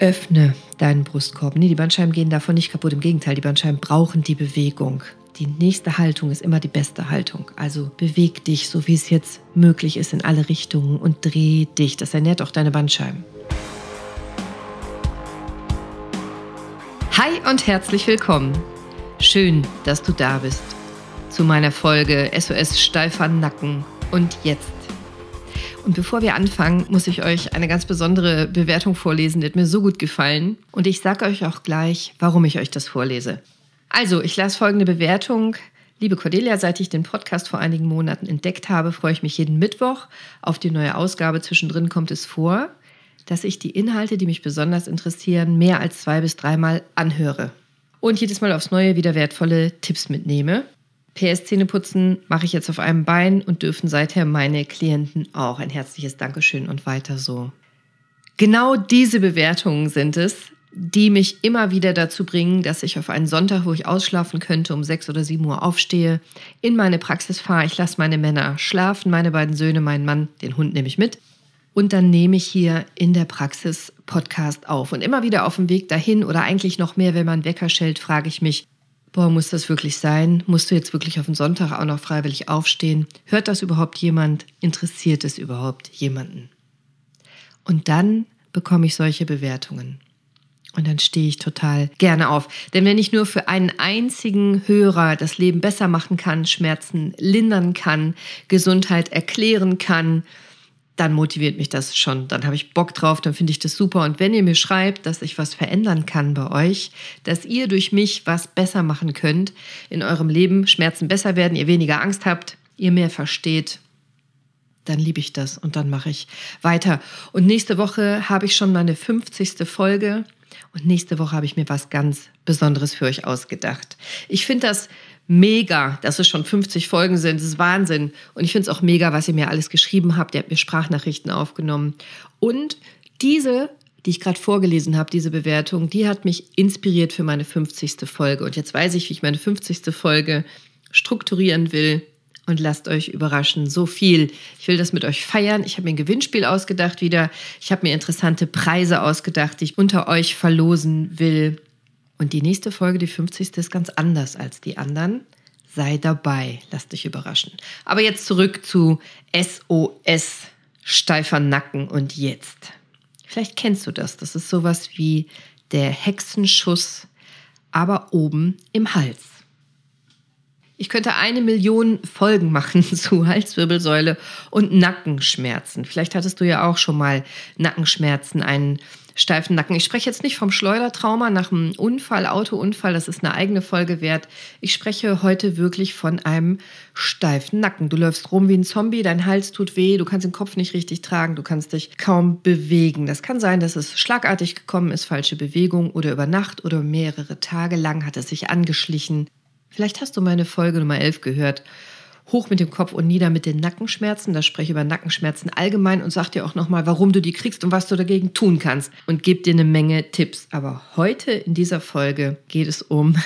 Öffne deinen Brustkorb. Nee, die Bandscheiben gehen davon nicht kaputt. Im Gegenteil, die Bandscheiben brauchen die Bewegung. Die nächste Haltung ist immer die beste Haltung. Also beweg dich, so wie es jetzt möglich ist, in alle Richtungen und dreh dich. Das ernährt auch deine Bandscheiben. Hi und herzlich willkommen. Schön, dass du da bist. Zu meiner Folge SOS Steifer Nacken und jetzt und bevor wir anfangen, muss ich euch eine ganz besondere Bewertung vorlesen, die hat mir so gut gefallen. Und ich sage euch auch gleich, warum ich euch das vorlese. Also, ich las folgende Bewertung. Liebe Cordelia, seit ich den Podcast vor einigen Monaten entdeckt habe, freue ich mich jeden Mittwoch auf die neue Ausgabe. Zwischendrin kommt es vor, dass ich die Inhalte, die mich besonders interessieren, mehr als zwei bis dreimal anhöre. Und jedes Mal aufs Neue wieder wertvolle Tipps mitnehme. PS-Zähneputzen mache ich jetzt auf einem Bein und dürfen seither meine Klienten auch. Ein herzliches Dankeschön und weiter so. Genau diese Bewertungen sind es, die mich immer wieder dazu bringen, dass ich auf einen Sonntag, wo ich ausschlafen könnte, um sechs oder sieben Uhr aufstehe, in meine Praxis fahre. Ich lasse meine Männer schlafen, meine beiden Söhne, meinen Mann, den Hund nehme ich mit. Und dann nehme ich hier in der Praxis Podcast auf. Und immer wieder auf dem Weg dahin oder eigentlich noch mehr, wenn man Wecker schellt, frage ich mich, boah, muss das wirklich sein? Musst du jetzt wirklich auf den Sonntag auch noch freiwillig aufstehen? Hört das überhaupt jemand? Interessiert es überhaupt jemanden? Und dann bekomme ich solche Bewertungen. Und dann stehe ich total gerne auf. Denn wenn ich nur für einen einzigen Hörer das Leben besser machen kann, Schmerzen lindern kann, Gesundheit erklären kann, dann motiviert mich das schon. Dann habe ich Bock drauf, dann finde ich das super. Und wenn ihr mir schreibt, dass ich was verändern kann bei euch, dass ihr durch mich was besser machen könnt in eurem Leben, Schmerzen besser werden, ihr weniger Angst habt, ihr mehr versteht, dann liebe ich das und dann mache ich weiter. Und nächste Woche habe ich schon meine 50. Folge und nächste Woche habe ich mir was ganz Besonderes für euch ausgedacht. Ich finde das mega, dass es schon 50 Folgen sind. Das ist Wahnsinn. Und ich finde es auch mega, was ihr mir alles geschrieben habt. Ihr habt mir Sprachnachrichten aufgenommen. Und diese, die ich gerade vorgelesen habe, diese Bewertung, die hat mich inspiriert für meine 50. Folge. Und jetzt weiß ich, wie ich meine 50. Folge strukturieren will. Und lasst euch überraschen. So viel. Ich will das mit euch feiern. Ich habe mir ein Gewinnspiel ausgedacht wieder. Ich habe mir interessante Preise ausgedacht, die ich unter euch verlosen will. Und die nächste Folge, die 50. ist ganz anders als die anderen. Sei dabei, lass dich überraschen. Aber jetzt zurück zu SOS, steifer Nacken und jetzt. Vielleicht kennst du das. Das ist sowas wie der Hexenschuss, aber oben im Hals. Ich könnte eine Million Folgen machen zu Halswirbelsäule und Nackenschmerzen. Vielleicht hattest du ja auch schon mal Nackenschmerzen, einen steifen Nacken. Ich spreche jetzt nicht vom Schleudertrauma nach einem Unfall, Autounfall, das ist eine eigene Folge wert. Ich spreche heute wirklich von einem steifen Nacken. Du läufst rum wie ein Zombie, dein Hals tut weh, du kannst den Kopf nicht richtig tragen, du kannst dich kaum bewegen. Das kann sein, dass es schlagartig gekommen ist, falsche Bewegung oder über Nacht oder mehrere Tage lang hat es sich angeschlichen. Vielleicht hast du meine Folge Nummer 11 gehört hoch mit dem Kopf und nieder mit den Nackenschmerzen. Da spreche ich über Nackenschmerzen allgemein und sage dir auch nochmal, warum du die kriegst und was du dagegen tun kannst und gebe dir eine Menge Tipps. Aber heute in dieser Folge geht es um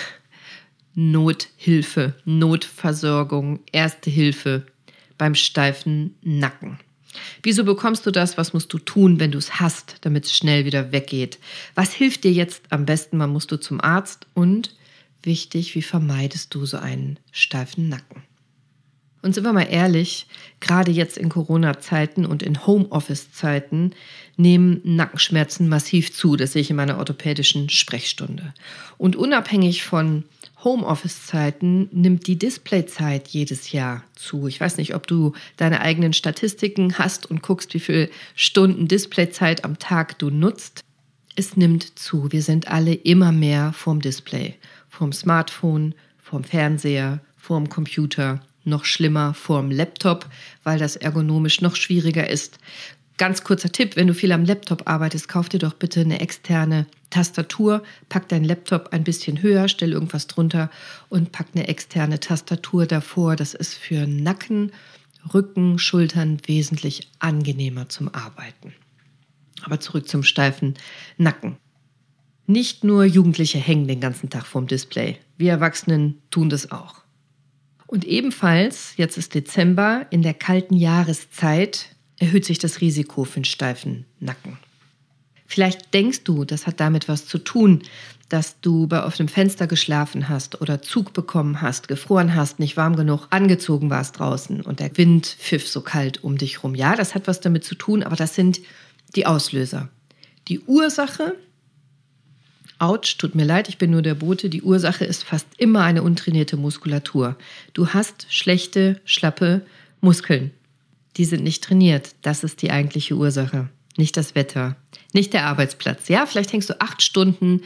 Nothilfe, Notversorgung, Erste Hilfe beim steifen Nacken. Wieso bekommst du das? Was musst du tun, wenn du es hast, damit es schnell wieder weggeht? Was hilft dir jetzt am besten? Wann musst du zum Arzt? Und wichtig, wie vermeidest du so einen steifen Nacken? Und sind wir mal ehrlich, gerade jetzt in Corona-Zeiten und in Homeoffice-Zeiten nehmen Nackenschmerzen massiv zu. Das sehe ich in meiner orthopädischen Sprechstunde. Und unabhängig von Homeoffice-Zeiten nimmt die Displayzeit jedes Jahr zu. Ich weiß nicht, ob du deine eigenen Statistiken hast und guckst, wie viele Stunden Displayzeit am Tag du nutzt. Es nimmt zu. Wir sind alle immer mehr vorm Display, vorm Smartphone, vorm Fernseher, vorm Computer noch schlimmer vorm Laptop, weil das ergonomisch noch schwieriger ist. Ganz kurzer Tipp, wenn du viel am Laptop arbeitest, kauf dir doch bitte eine externe Tastatur, pack deinen Laptop ein bisschen höher, stell irgendwas drunter und pack eine externe Tastatur davor. Das ist für Nacken, Rücken, Schultern wesentlich angenehmer zum Arbeiten. Aber zurück zum steifen Nacken. Nicht nur Jugendliche hängen den ganzen Tag vorm Display. Wir Erwachsenen tun das auch. Und ebenfalls, jetzt ist Dezember, in der kalten Jahreszeit erhöht sich das Risiko für einen steifen Nacken. Vielleicht denkst du, das hat damit was zu tun, dass du bei offenem Fenster geschlafen hast oder Zug bekommen hast, gefroren hast, nicht warm genug angezogen warst draußen und der Wind pfiff so kalt um dich rum. Ja, das hat was damit zu tun, aber das sind die Auslöser. Die Ursache, ouch, tut mir leid, ich bin nur der Bote, die Ursache ist fast immer eine untrainierte Muskulatur. Du hast schlechte, schlappe Muskeln. Die sind nicht trainiert. Das ist die eigentliche Ursache. Nicht das Wetter, nicht der Arbeitsplatz. Ja, vielleicht hängst du acht Stunden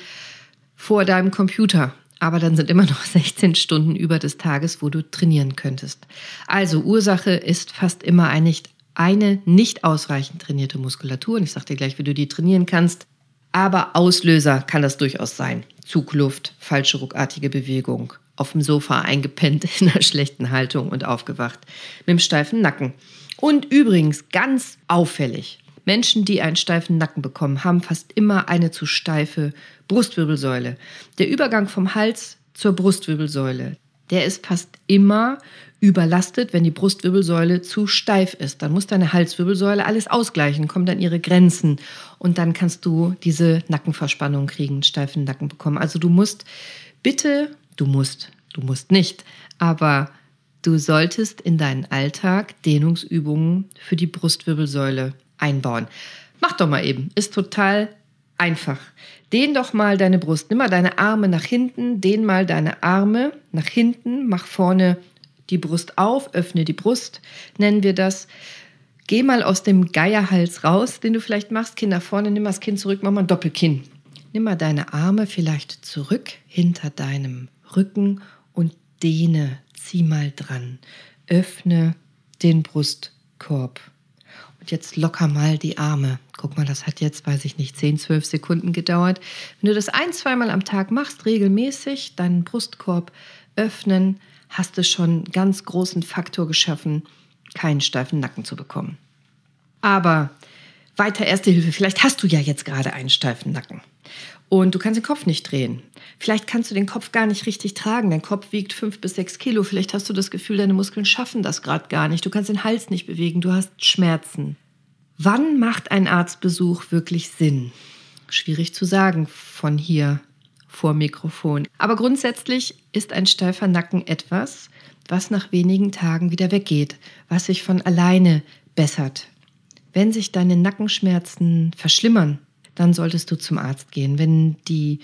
vor deinem Computer. Aber dann sind immer noch 16 Stunden über des Tages, wo du trainieren könntest. Also Ursache ist fast immer eine nicht ausreichend trainierte Muskulatur. Und ich sage dir gleich, wie du die trainieren kannst. Aber Auslöser kann das durchaus sein. Zugluft, falsche ruckartige Bewegung, auf dem Sofa eingepennt in einer schlechten Haltung und aufgewacht mit dem steifen Nacken. Und übrigens ganz auffällig, Menschen, die einen steifen Nacken bekommen, haben fast immer eine zu steife Brustwirbelsäule. Der Übergang vom Hals zur Brustwirbelsäule, der ist fast immer überlastet, wenn die Brustwirbelsäule zu steif ist. Dann muss deine Halswirbelsäule alles ausgleichen, kommt an ihre Grenzen und dann kannst du diese Nackenverspannung kriegen, steifen Nacken bekommen. Also du musst bitte, du musst, du musst nicht, aber du solltest in deinen Alltag Dehnungsübungen für die Brustwirbelsäule einbauen. Mach doch mal eben. Ist total einfach. Dehn doch mal deine Brust. Nimm mal deine Arme nach hinten. Dehn mal deine Arme nach hinten. Mach vorne die Brust auf. Öffne die Brust. Nennen wir das. Geh mal aus dem Geierhals raus, den du vielleicht machst. Kind nach vorne. Nimm mal das Kinn zurück. Mach mal ein Doppelkinn. Nimm mal deine Arme vielleicht zurück hinter deinem Rücken und dehne. Zieh mal dran. Öffne den Brustkorb jetzt locker mal die Arme. Guck mal, das hat jetzt, weiß ich nicht, 10, 12 Sekunden gedauert. Wenn du das ein, zweimal am Tag machst, regelmäßig, deinen Brustkorb öffnen, hast du schon einen ganz großen Faktor geschaffen, keinen steifen Nacken zu bekommen. Aber weiter Erste Hilfe, vielleicht hast du ja jetzt gerade einen steifen Nacken und du kannst den Kopf nicht drehen. Vielleicht kannst du den Kopf gar nicht richtig tragen. Dein Kopf wiegt fünf bis sechs Kilo. Vielleicht hast du das Gefühl, deine Muskeln schaffen das gerade gar nicht. Du kannst den Hals nicht bewegen. Du hast Schmerzen. Wann macht ein Arztbesuch wirklich Sinn? Schwierig zu sagen von hier vor Mikrofon. Aber grundsätzlich ist ein steifer Nacken etwas, was nach wenigen Tagen wieder weggeht, was sich von alleine bessert. Wenn sich deine Nackenschmerzen verschlimmern, dann solltest du zum Arzt gehen. Wenn die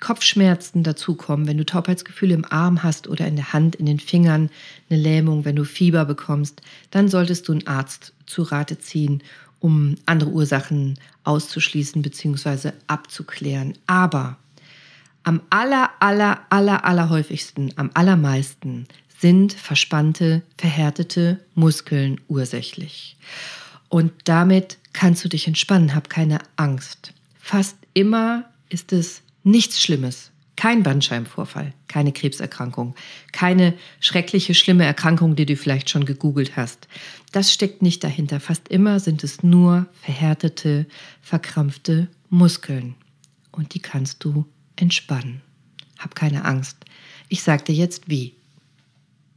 Kopfschmerzen dazukommen, wenn du Taubheitsgefühle im Arm hast oder in der Hand, in den Fingern, eine Lähmung, wenn du Fieber bekommst, dann solltest du einen Arzt zu Rate ziehen, um andere Ursachen auszuschließen bzw. abzuklären. Aber am aller, aller, aller, aller häufigsten, am allermeisten sind verspannte, verhärtete Muskeln ursächlich. Und damit kannst du dich entspannen, hab keine Angst. Fast immer ist es nichts Schlimmes. Kein Bandscheibenvorfall, keine Krebserkrankung, keine schreckliche, schlimme Erkrankung, die du vielleicht schon gegoogelt hast. Das steckt nicht dahinter. Fast immer sind es nur verhärtete, verkrampfte Muskeln. Und die kannst du entspannen. Hab keine Angst. Ich sag dir jetzt wie.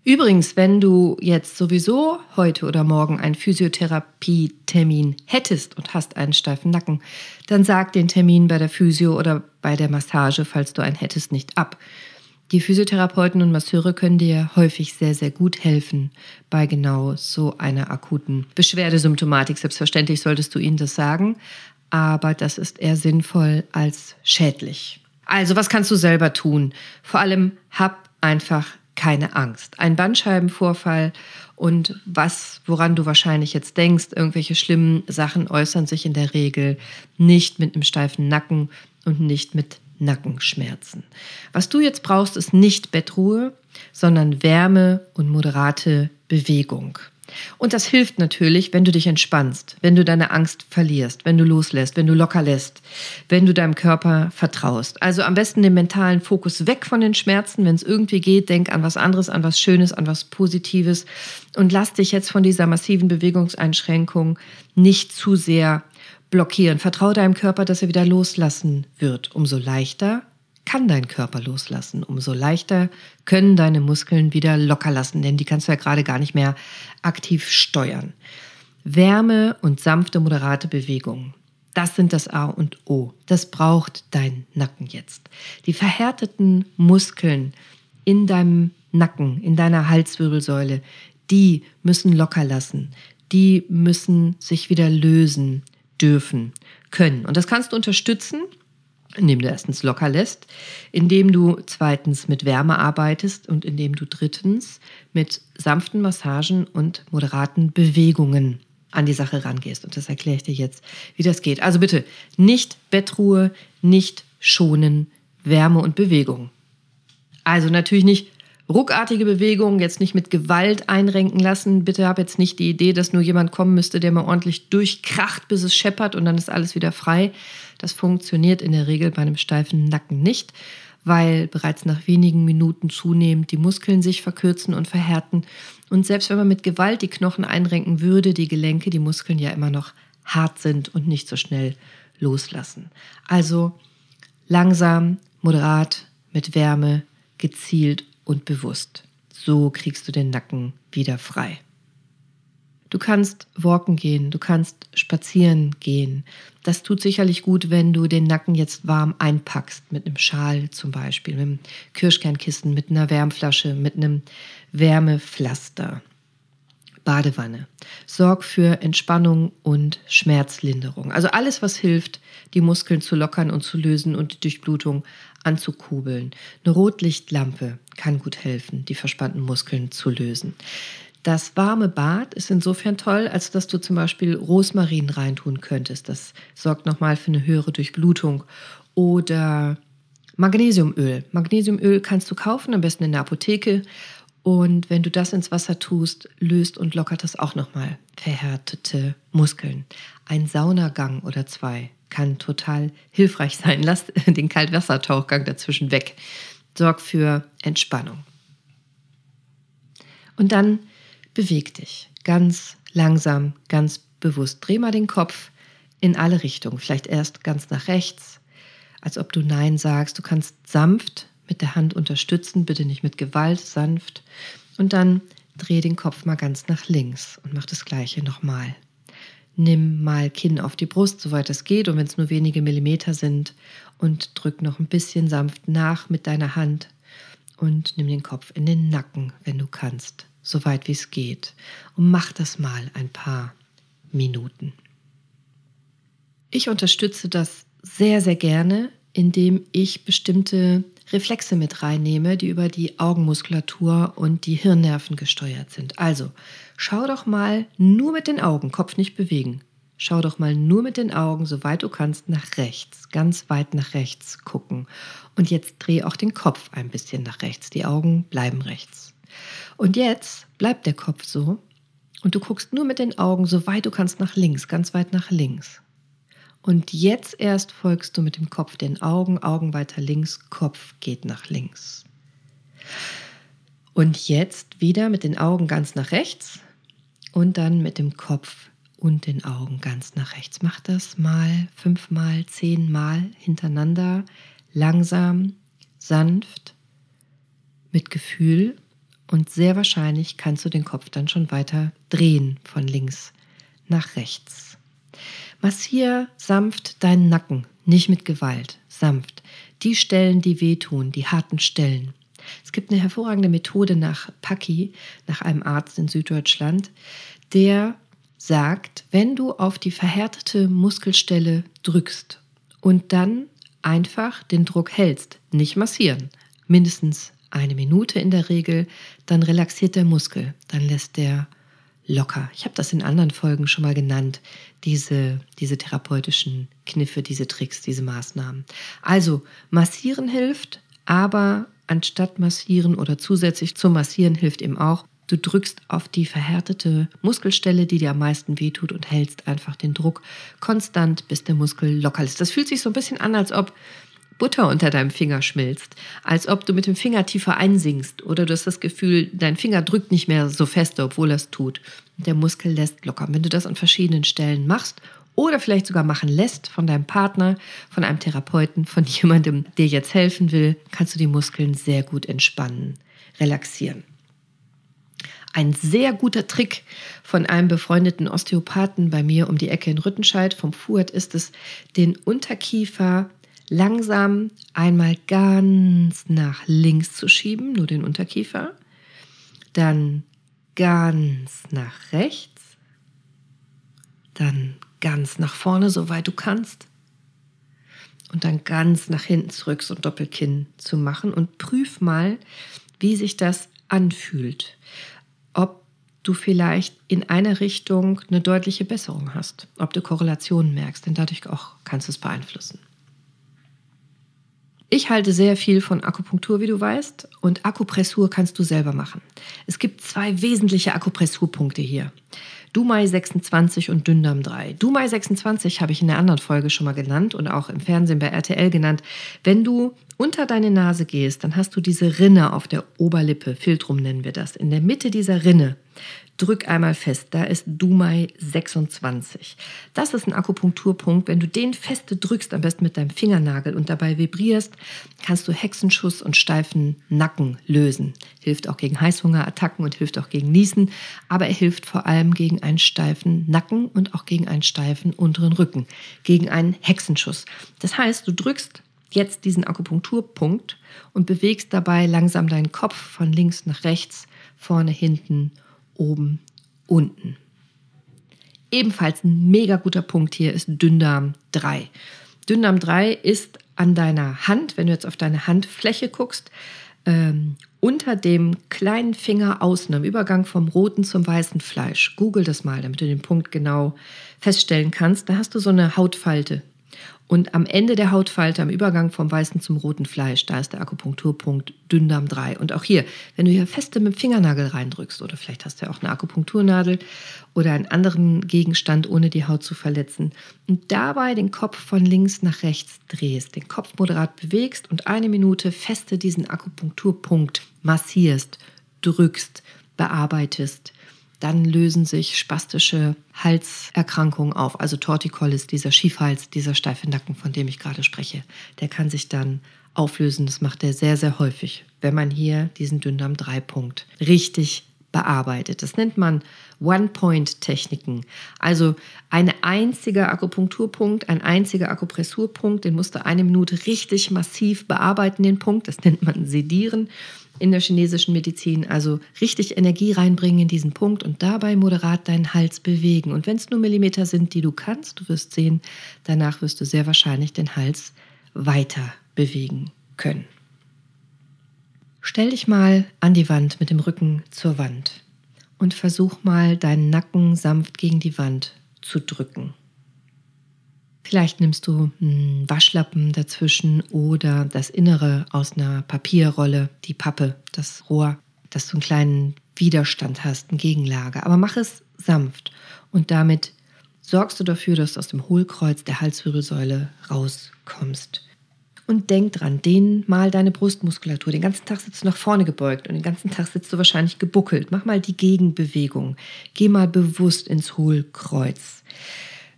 Übrigens, wenn du jetzt sowieso heute oder morgen einen Physiotherapie-Termin hättest und hast einen steifen Nacken, dann sag den Termin bei der Physio oder bei der Massage, falls du einen hättest, nicht ab. Die Physiotherapeuten und Masseure können dir häufig sehr, sehr gut helfen bei genau so einer akuten Beschwerdesymptomatik. Selbstverständlich solltest du ihnen das sagen, aber das ist eher sinnvoll als schädlich. Also, was kannst du selber tun? Vor allem hab einfach keine Angst. Ein Bandscheibenvorfall und was, woran du wahrscheinlich jetzt denkst, irgendwelche schlimmen Sachen äußern sich in der Regel nicht mit einem steifen Nacken und nicht mit Nackenschmerzen. Was du jetzt brauchst, ist nicht Bettruhe, sondern Wärme und moderate Bewegung. Und das hilft natürlich, wenn du dich entspannst, wenn du deine Angst verlierst, wenn du loslässt, wenn du locker lässt, wenn du deinem Körper vertraust. Also am besten den mentalen Fokus weg von den Schmerzen. Wenn es irgendwie geht, denk an was anderes, an was Schönes, an was Positives und lass dich jetzt von dieser massiven Bewegungseinschränkung nicht zu sehr blockieren. Vertraue deinem Körper, dass er wieder loslassen wird. Umso leichter kann dein Körper loslassen, umso leichter können deine Muskeln wieder locker lassen, denn die kannst du ja gerade gar nicht mehr aktiv steuern. Wärme und sanfte, moderate Bewegung. Das sind das A und O. Das braucht dein Nacken jetzt. Die verhärteten Muskeln in deinem Nacken, in deiner Halswirbelsäule, die müssen locker lassen. Die müssen sich wieder lösen dürfen, können. Und das kannst du unterstützen, indem du erstens locker lässt, indem du zweitens mit Wärme arbeitest und indem du drittens mit sanften Massagen und moderaten Bewegungen an die Sache rangehst. Und das erkläre ich dir jetzt, wie das geht. Also bitte nicht Bettruhe, nicht schonen, Wärme und Bewegung. Also natürlich nicht ruckartige Bewegungen, jetzt nicht mit Gewalt einrenken lassen. Bitte hab jetzt nicht die Idee, dass nur jemand kommen müsste, der mal ordentlich durchkracht, bis es scheppert und dann ist alles wieder frei. Das funktioniert in der Regel bei einem steifen Nacken nicht, weil bereits nach wenigen Minuten zunehmend die Muskeln sich verkürzen und verhärten. Und selbst wenn man mit Gewalt die Knochen einrenken würde, die Gelenke, die Muskeln ja immer noch hart sind und nicht so schnell loslassen. Also langsam, moderat, mit Wärme, gezielt und bewusst. So kriegst du den Nacken wieder frei. Du kannst walken gehen, du kannst spazieren gehen. Das tut sicherlich gut, wenn du den Nacken jetzt warm einpackst, mit einem Schal zum Beispiel, mit einem Kirschkernkissen, mit einer Wärmflasche, mit einem Wärmepflaster. Badewanne. Sorg für Entspannung und Schmerzlinderung. Also alles, was hilft, die Muskeln zu lockern und zu lösen und die Durchblutung anzukurbeln. Eine Rotlichtlampe kann gut helfen, die verspannten Muskeln zu lösen. Das warme Bad ist insofern toll, als dass du zum Beispiel Rosmarin reintun könntest. Das sorgt nochmal für eine höhere Durchblutung. Oder Magnesiumöl. Magnesiumöl kannst du kaufen, am besten in der Apotheke. Und wenn du das ins Wasser tust, löst und lockert das auch nochmal verhärtete Muskeln. Ein Saunagang oder zwei kann total hilfreich sein. Lass den Kaltwassertauchgang dazwischen weg. Sorg für Entspannung. Und dann beweg dich ganz langsam, ganz bewusst. Dreh mal den Kopf in alle Richtungen. Vielleicht erst ganz nach rechts, als ob du Nein sagst. Du kannst sanft mit der Hand unterstützen, bitte nicht mit Gewalt, sanft. Und dann dreh den Kopf mal ganz nach links und mach das gleiche nochmal. Nimm mal Kinn auf die Brust, soweit es geht, und wenn es nur wenige Millimeter sind, und drück noch ein bisschen sanft nach mit deiner Hand und nimm den Kopf in den Nacken, wenn du kannst, soweit wie es geht. Und mach das mal ein paar Minuten. Ich unterstütze das sehr, sehr gerne, indem ich bestimmte Reflexe mit reinnehme, die über die Augenmuskulatur und die Hirnnerven gesteuert sind. Also, schau doch mal nur mit den Augen, Kopf nicht bewegen. Schau doch mal nur mit den Augen, soweit du kannst, nach rechts, ganz weit nach rechts gucken. Und jetzt dreh auch den Kopf ein bisschen nach rechts. Die Augen bleiben rechts. Und jetzt bleibt der Kopf so und du guckst nur mit den Augen, soweit du kannst, nach links, ganz weit nach links. Und jetzt erst folgst du mit dem Kopf den Augen, Augen weiter links, Kopf geht nach links. Und jetzt wieder mit den Augen ganz nach rechts und dann mit dem Kopf und den Augen ganz nach rechts. Mach das mal fünfmal, zehnmal hintereinander, langsam, sanft, mit Gefühl und sehr wahrscheinlich kannst du den Kopf dann schon weiter drehen von links nach rechts. Massier sanft deinen Nacken, nicht mit Gewalt, sanft. Die Stellen, die wehtun, die harten Stellen. Es gibt eine hervorragende Methode nach Paki, nach einem Arzt in Süddeutschland, der sagt, wenn du auf die verhärtete Muskelstelle drückst und dann einfach den Druck hältst, nicht massieren, mindestens eine Minute in der Regel, dann relaxiert der Muskel, dann lässt der locker. Ich habe das in anderen Folgen schon mal genannt, diese, diese therapeutischen Kniffe, diese Tricks, diese Maßnahmen. Also massieren hilft, aber anstatt massieren oder zusätzlich zum Massieren hilft eben auch, du drückst auf die verhärtete Muskelstelle, die dir am meisten wehtut und hältst einfach den Druck konstant, bis der Muskel locker ist. Das fühlt sich so ein bisschen an, als ob Butter unter deinem Finger schmilzt, als ob du mit dem Finger tiefer einsinkst oder du hast das Gefühl, dein Finger drückt nicht mehr so fest, obwohl er es tut. Der Muskel lässt locker. Wenn du das an verschiedenen Stellen machst oder vielleicht sogar machen lässt von deinem Partner, von einem Therapeuten, von jemandem, der jetzt helfen will, kannst du die Muskeln sehr gut entspannen, relaxieren. ein sehr guter Trick von einem befreundeten Osteopathen bei mir um die Ecke in Rüttenscheid. Vom Fuhrt ist es, den Unterkiefer langsam einmal ganz nach links zu schieben, nur den Unterkiefer. Dann ganz nach rechts. Dann ganz nach vorne, soweit du kannst. Und dann ganz nach hinten zurück, so ein Doppelkinn zu machen. Und prüf mal, wie sich das anfühlt ob du vielleicht in einer Richtung eine deutliche Besserung hast, ob du Korrelationen merkst, denn dadurch auch kannst du es beeinflussen. Ich halte sehr viel von Akupunktur, wie du weißt, und Akupressur kannst du selber machen. Es gibt zwei wesentliche Akupressurpunkte hier. Dumai 26 und Dünndarm 3. Dumai 26 habe ich in der anderen Folge schon mal genannt und auch im Fernsehen bei RTL genannt. Wenn du unter deine Nase gehst, dann hast du diese Rinne auf der Oberlippe, Filtrum nennen wir das. In der Mitte dieser Rinne drück einmal fest, da ist Dumai 26. Das ist ein Akupunkturpunkt. Wenn du den feste drückst, am besten mit deinem Fingernagel und dabei vibrierst, kannst du Hexenschuss und steifen Nacken lösen. Hilft auch gegen Heißhungerattacken und hilft auch gegen Niesen, aber er hilft vor allem gegen einen steifen Nacken und auch gegen einen steifen unteren Rücken, gegen einen Hexenschuss. Das heißt, du drückst jetzt diesen Akupunkturpunkt und bewegst dabei langsam deinen Kopf von links nach rechts, vorne, hinten oben, unten. Ebenfalls ein mega guter Punkt hier ist Dünndarm 3. Dünndarm 3 ist an deiner Hand, wenn du jetzt auf deine Handfläche guckst, ähm, unter dem kleinen Finger außen am Übergang vom roten zum weißen Fleisch. Google das mal, damit du den Punkt genau feststellen kannst. Da hast du so eine Hautfalte. Und am Ende der Hautfalte, am Übergang vom weißen zum roten Fleisch, da ist der Akupunkturpunkt Dünndarm 3. Und auch hier, wenn du hier feste mit dem Fingernagel reindrückst, oder vielleicht hast du ja auch eine Akupunkturnadel oder einen anderen Gegenstand, ohne die Haut zu verletzen, und dabei den Kopf von links nach rechts drehst, den Kopf moderat bewegst und eine Minute feste diesen Akupunkturpunkt massierst, drückst, bearbeitest, dann lösen sich spastische Halserkrankungen auf. Also Torticollis, dieser Schiefhals, dieser steife Nacken, von dem ich gerade spreche, der kann sich dann auflösen. Das macht er sehr, sehr häufig, wenn man hier diesen Dünndarm-3-Punkt richtig bearbeitet. Das nennt man One-Point-Techniken. Also ein einziger Akupunkturpunkt, ein einziger Akupressurpunkt, den musst du eine Minute richtig massiv bearbeiten, den Punkt. Das nennt man Sedieren in der chinesischen Medizin. Also richtig Energie reinbringen in diesen Punkt und dabei moderat deinen Hals bewegen. Und wenn es nur Millimeter sind, die du kannst, du wirst sehen, danach wirst du sehr wahrscheinlich den Hals weiter bewegen können. Stell dich mal an die Wand mit dem Rücken zur Wand und versuch mal deinen Nacken sanft gegen die Wand zu drücken. Vielleicht nimmst du einen Waschlappen dazwischen oder das Innere aus einer Papierrolle, die Pappe, das Rohr, dass du einen kleinen Widerstand hast, eine Gegenlage. Aber mach es sanft und damit sorgst du dafür, dass du aus dem Hohlkreuz der Halswirbelsäule rauskommst. Und denk dran, dehn mal deine Brustmuskulatur. Den ganzen Tag sitzt du nach vorne gebeugt und den ganzen Tag sitzt du wahrscheinlich gebuckelt. Mach mal die Gegenbewegung. Geh mal bewusst ins Hohlkreuz.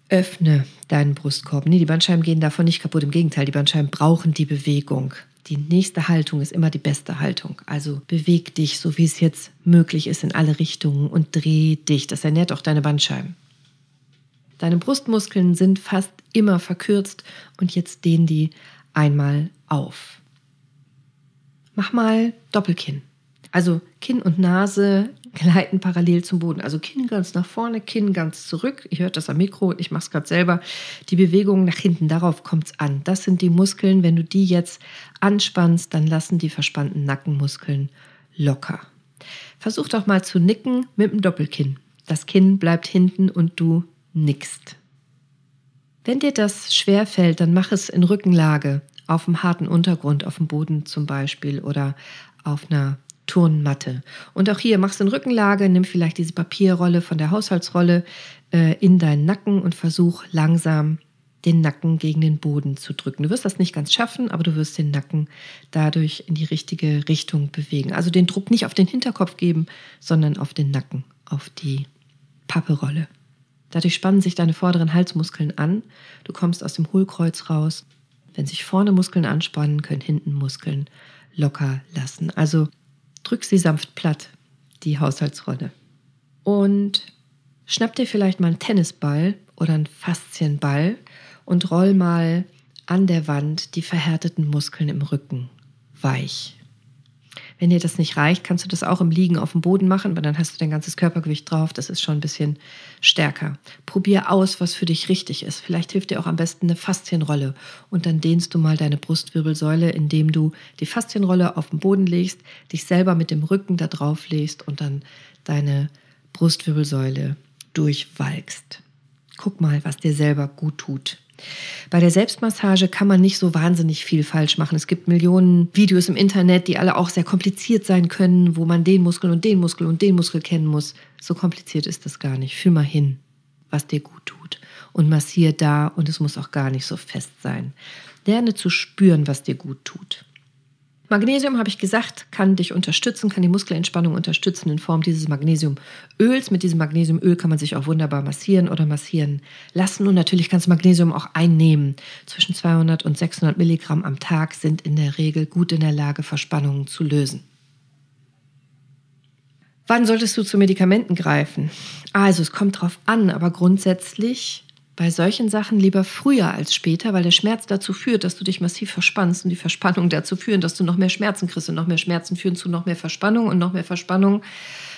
Öffne deinen Brustkorb. Nee, die Bandscheiben gehen davon nicht kaputt. Im Gegenteil, die Bandscheiben brauchen die Bewegung. Die nächste Haltung ist immer die beste Haltung. Also beweg dich, so wie es jetzt möglich ist, in alle Richtungen und dreh dich. Das ernährt auch deine Bandscheiben. Deine Brustmuskeln sind fast immer verkürzt und jetzt dehn die einmal auf. Mach mal Doppelkinn. Also Kinn und Nase gleiten parallel zum Boden. Also Kinn ganz nach vorne, Kinn ganz zurück. Ich höre das am Mikro ich mache es gerade selber. Die Bewegung nach hinten, darauf kommt es an. Das sind die Muskeln. Wenn du die jetzt anspannst, dann lassen die verspannten Nackenmuskeln locker. Versuch doch mal zu nicken mit dem Doppelkinn. Das Kinn bleibt hinten und du nickst. Wenn dir das schwer fällt, dann mach es in Rückenlage, auf dem harten Untergrund, auf dem Boden zum Beispiel oder auf einer Turnmatte. Und auch hier machst du in Rückenlage, nimm vielleicht diese Papierrolle von der Haushaltsrolle äh, in deinen Nacken und versuch langsam den Nacken gegen den Boden zu drücken. Du wirst das nicht ganz schaffen, aber du wirst den Nacken dadurch in die richtige Richtung bewegen. Also den Druck nicht auf den Hinterkopf geben, sondern auf den Nacken, auf die Papperolle. Dadurch spannen sich deine vorderen Halsmuskeln an. Du kommst aus dem Hohlkreuz raus. Wenn sich vorne Muskeln anspannen, können hinten Muskeln locker lassen. Also drück sie sanft platt. die Haushaltsrolle. Und schnapp dir vielleicht mal einen Tennisball oder einen Faszienball und roll mal an der Wand die verhärteten Muskeln im Rücken weich. Wenn dir das nicht reicht, kannst du das auch im Liegen auf dem Boden machen, weil dann hast du dein ganzes Körpergewicht drauf. Das ist schon ein bisschen stärker. Probier aus, was für dich richtig ist. Vielleicht hilft dir auch am besten eine Faszienrolle. Und dann dehnst du mal deine Brustwirbelsäule, indem du die Faszienrolle auf den Boden legst, dich selber mit dem Rücken da drauf legst und dann deine Brustwirbelsäule durchwalkst. Guck mal, was dir selber gut tut. Bei der Selbstmassage kann man nicht so wahnsinnig viel falsch machen. Es gibt Millionen Videos im Internet, die alle auch sehr kompliziert sein können, wo man den Muskel und den Muskel und den Muskel kennen muss. So kompliziert ist das gar nicht. Fühl mal hin, was dir gut tut. Und massier da und es muss auch gar nicht so fest sein. Lerne zu spüren, was dir gut tut. Magnesium, habe ich gesagt, kann dich unterstützen, kann die Muskelentspannung unterstützen in Form dieses Magnesiumöls. Mit diesem Magnesiumöl kann man sich auch wunderbar massieren oder massieren lassen. Und natürlich kannst du Magnesium auch einnehmen. Zwischen 200 und 600 Milligramm am Tag sind in der Regel gut in der Lage, Verspannungen zu lösen. Wann solltest du zu Medikamenten greifen? Also, es kommt drauf an, aber grundsätzlich bei solchen Sachen lieber früher als später, weil der Schmerz dazu führt, dass du dich massiv verspannst und die Verspannung dazu führen, dass du noch mehr Schmerzen kriegst und noch mehr Schmerzen führen zu noch mehr Verspannung und noch mehr Verspannung.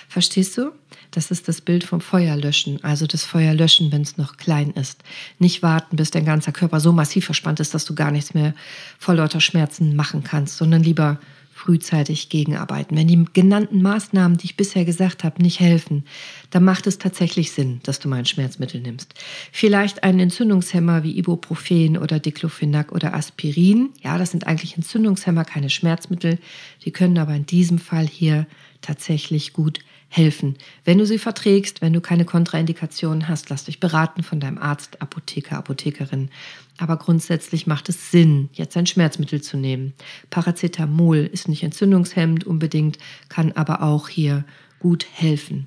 Verstehst du? Das ist das Bild vom Feuerlöschen. Also das Feuerlöschen, wenn es noch klein ist. Nicht warten, bis dein ganzer Körper so massiv verspannt ist, dass du gar nichts mehr vor lauter Schmerzen machen kannst, sondern lieber frühzeitig gegenarbeiten. Wenn die genannten Maßnahmen, die ich bisher gesagt habe, nicht helfen, dann macht es tatsächlich Sinn, dass du mal ein Schmerzmittel nimmst. Vielleicht einen Entzündungshemmer wie Ibuprofen oder Diclofenac oder Aspirin. Ja, das sind eigentlich Entzündungshemmer, keine Schmerzmittel. Die können aber in diesem Fall hier tatsächlich gut helfen. Wenn du sie verträgst, wenn du keine Kontraindikationen hast, lass dich beraten von deinem Arzt, Apotheker, Apothekerin. Aber grundsätzlich macht es Sinn, jetzt ein Schmerzmittel zu nehmen. Paracetamol ist nicht entzündungshemmend unbedingt, kann aber auch hier gut helfen.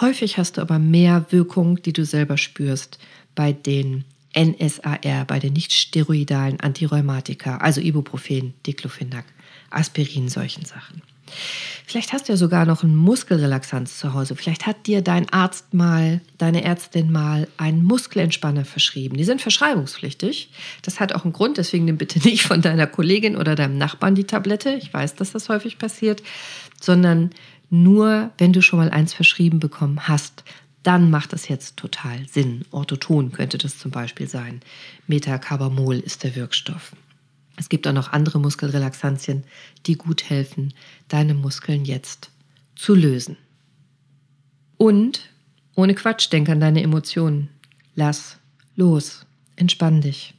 Häufig hast du aber mehr Wirkung, die du selber spürst bei den NSAR, bei den nicht steroidalen Antirheumatika, also Ibuprofen, Diclofenac, Aspirin, solchen Sachen. Vielleicht hast du ja sogar noch einen Muskelrelaxanz zu Hause. Vielleicht hat dir dein Arzt mal, deine Ärztin mal einen Muskelentspanner verschrieben. Die sind verschreibungspflichtig. Das hat auch einen Grund, deswegen nimm bitte nicht von deiner Kollegin oder deinem Nachbarn die Tablette. Ich weiß, dass das häufig passiert, sondern nur, wenn du schon mal eins verschrieben bekommen hast, dann macht das jetzt total Sinn. Orthoton könnte das zum Beispiel sein. Metacarbamol ist der Wirkstoff. Es gibt auch noch andere Muskelrelaxantien, die gut helfen, deine Muskeln jetzt zu lösen. Und ohne Quatsch, denk an deine Emotionen. Lass los, entspann dich.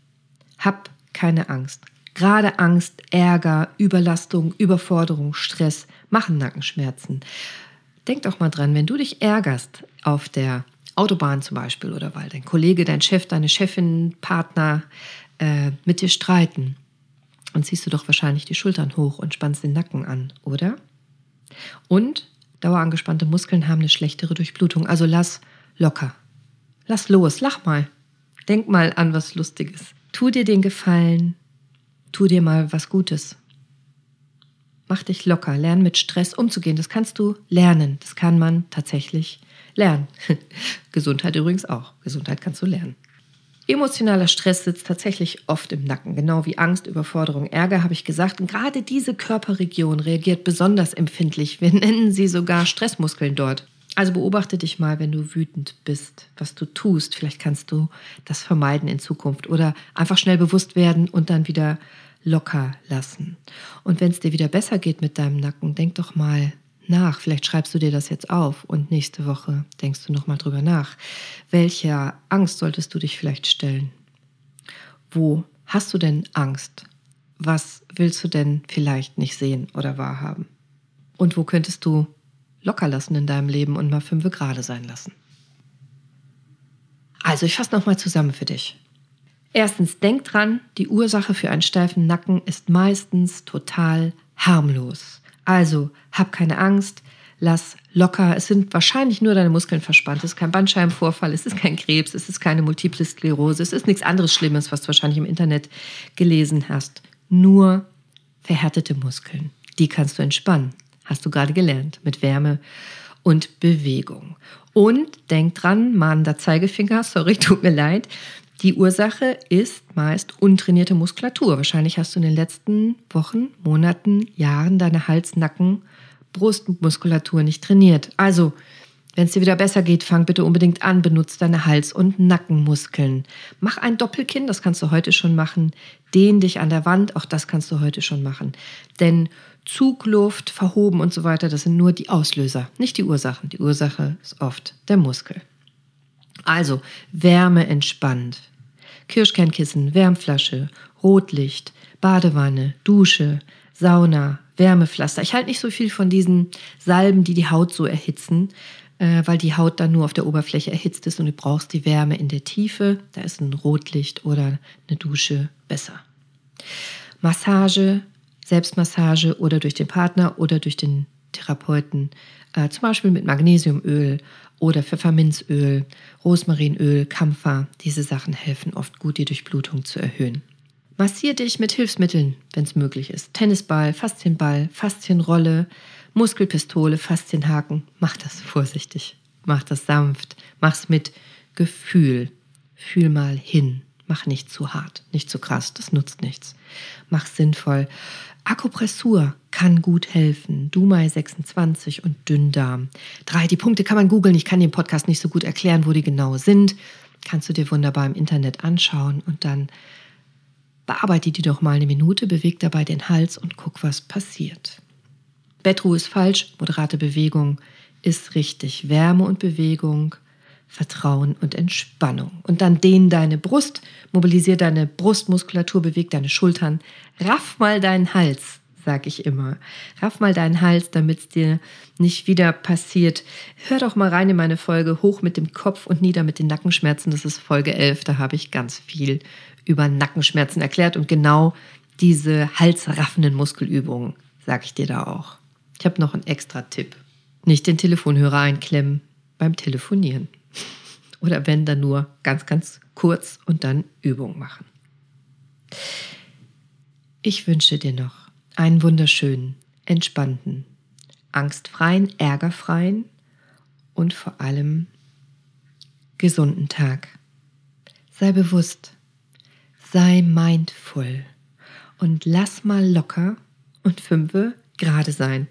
Hab keine Angst. Gerade Angst, Ärger, Überlastung, Überforderung, Stress machen Nackenschmerzen. Denk doch mal dran, wenn du dich ärgerst auf der Autobahn zum Beispiel oder weil dein Kollege, dein Chef, deine Chefin, Partner äh, mit dir streiten, dann ziehst du doch wahrscheinlich die Schultern hoch und spannst den Nacken an, oder? Und dauerangespannte Muskeln haben eine schlechtere Durchblutung. Also lass locker. Lass los, lach mal. Denk mal an was Lustiges. Tu dir den Gefallen. Tu dir mal was Gutes. Mach dich locker. Lern mit Stress umzugehen. Das kannst du lernen. Das kann man tatsächlich lernen. Gesundheit übrigens auch. Gesundheit kannst du lernen. Emotionaler Stress sitzt tatsächlich oft im Nacken, genau wie Angst, Überforderung, Ärger, habe ich gesagt. Und gerade diese Körperregion reagiert besonders empfindlich. Wir nennen sie sogar Stressmuskeln dort. Also beobachte dich mal, wenn du wütend bist, was du tust. Vielleicht kannst du das vermeiden in Zukunft oder einfach schnell bewusst werden und dann wieder locker lassen. Und wenn es dir wieder besser geht mit deinem Nacken, denk doch mal nach. Vielleicht schreibst du dir das jetzt auf und nächste Woche denkst du nochmal drüber nach. Welcher Angst solltest du dich vielleicht stellen? Wo hast du denn Angst? Was willst du denn vielleicht nicht sehen oder wahrhaben? Und wo könntest du locker lassen in deinem Leben und mal fünf gerade sein lassen? Also, ich fasse nochmal zusammen für dich. Erstens, denk dran, die Ursache für einen steifen Nacken ist meistens total harmlos. Also hab keine Angst, lass locker. Es sind wahrscheinlich nur deine Muskeln verspannt. Es ist kein Bandscheibenvorfall, es ist kein Krebs, es ist keine Multiple Sklerose, es ist nichts anderes Schlimmes, was du wahrscheinlich im Internet gelesen hast. Nur verhärtete Muskeln. Die kannst du entspannen. Hast du gerade gelernt. Mit Wärme und Bewegung. Und denk dran, mahnender Zeigefinger, sorry, tut mir leid. Die Ursache ist meist untrainierte Muskulatur. Wahrscheinlich hast du in den letzten Wochen, Monaten, Jahren deine Hals-, Nacken-, Brustmuskulatur nicht trainiert. Also wenn es dir wieder besser geht, fang bitte unbedingt an, benutze deine Hals- und Nackenmuskeln. Mach ein Doppelkinn, das kannst du heute schon machen. Dehn dich an der Wand, auch das kannst du heute schon machen. Denn Zugluft, verhoben und so weiter, das sind nur die Auslöser, nicht die Ursachen. Die Ursache ist oft der Muskel. Also Wärme entspannt. Kirschkernkissen, Wärmflasche, Rotlicht, Badewanne, Dusche, Sauna, Wärmepflaster. Ich halte nicht so viel von diesen Salben, die die Haut so erhitzen äh, weil die Haut dann nur auf der Oberfläche erhitzt ist und du brauchst die Wärme in der Tiefe. Da ist ein Rotlicht oder eine Dusche besser. Massage, Selbstmassage oder durch den Partner oder durch den Therapeuten, äh, zum Beispiel mit Magnesiumöl oder Pfefferminzöl, Rosmarinöl, Kampfer. Diese Sachen helfen oft gut, die Durchblutung zu erhöhen. Massier dich mit Hilfsmitteln, wenn es möglich ist. Tennisball, Faszienball, Faszienrolle, Muskelpistole, Faszienhaken. Mach das vorsichtig. Mach das sanft. Mach's mit Gefühl. Fühl mal hin. Mach nicht zu hart, nicht zu krass. Das nutzt nichts. Mach sinnvoll. Akupressur kann gut helfen. Dumai 26 und Dünndarm. Drei, die Punkte kann man googeln. Ich kann den Podcast nicht so gut erklären, wo die genau sind. Kannst du dir wunderbar im Internet anschauen und dann bearbeite die doch mal eine Minute, beweg dabei den Hals und guck, was passiert. Bettruhe ist falsch, moderate Bewegung ist richtig. Wärme und Bewegung, Vertrauen und Entspannung. Und dann dehn deine Brust, mobilisier deine Brustmuskulatur, beweg deine Schultern, raff mal deinen Hals, sag ich immer. Raff mal deinen Hals, damit es dir nicht wieder passiert. Hör doch mal rein in meine Folge Hoch mit dem Kopf und nieder mit den Nackenschmerzen. Das ist Folge 11. Da habe ich ganz viel über Nackenschmerzen erklärt und genau diese halsraffenden Muskelübungen sage ich dir da auch. Ich habe noch einen extra Tipp. Nicht den Telefonhörer einklemmen beim Telefonieren. Oder wenn dann nur ganz, ganz kurz und dann Übung machen. Ich wünsche dir noch einen wunderschönen, entspannten, angstfreien, ärgerfreien und vor allem gesunden Tag. Sei bewusst, sei mindful und lass mal locker und fünfe gerade sein.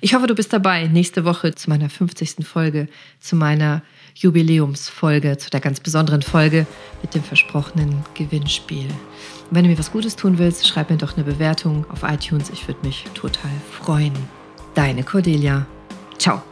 Ich hoffe, du bist dabei nächste Woche zu meiner 50. Folge, zu meiner Jubiläumsfolge, zu der ganz besonderen Folge mit dem versprochenen Gewinnspiel. Und wenn du mir was Gutes tun willst, schreib mir doch eine Bewertung auf iTunes. Ich würde mich total freuen. Deine Cordelia. Ciao.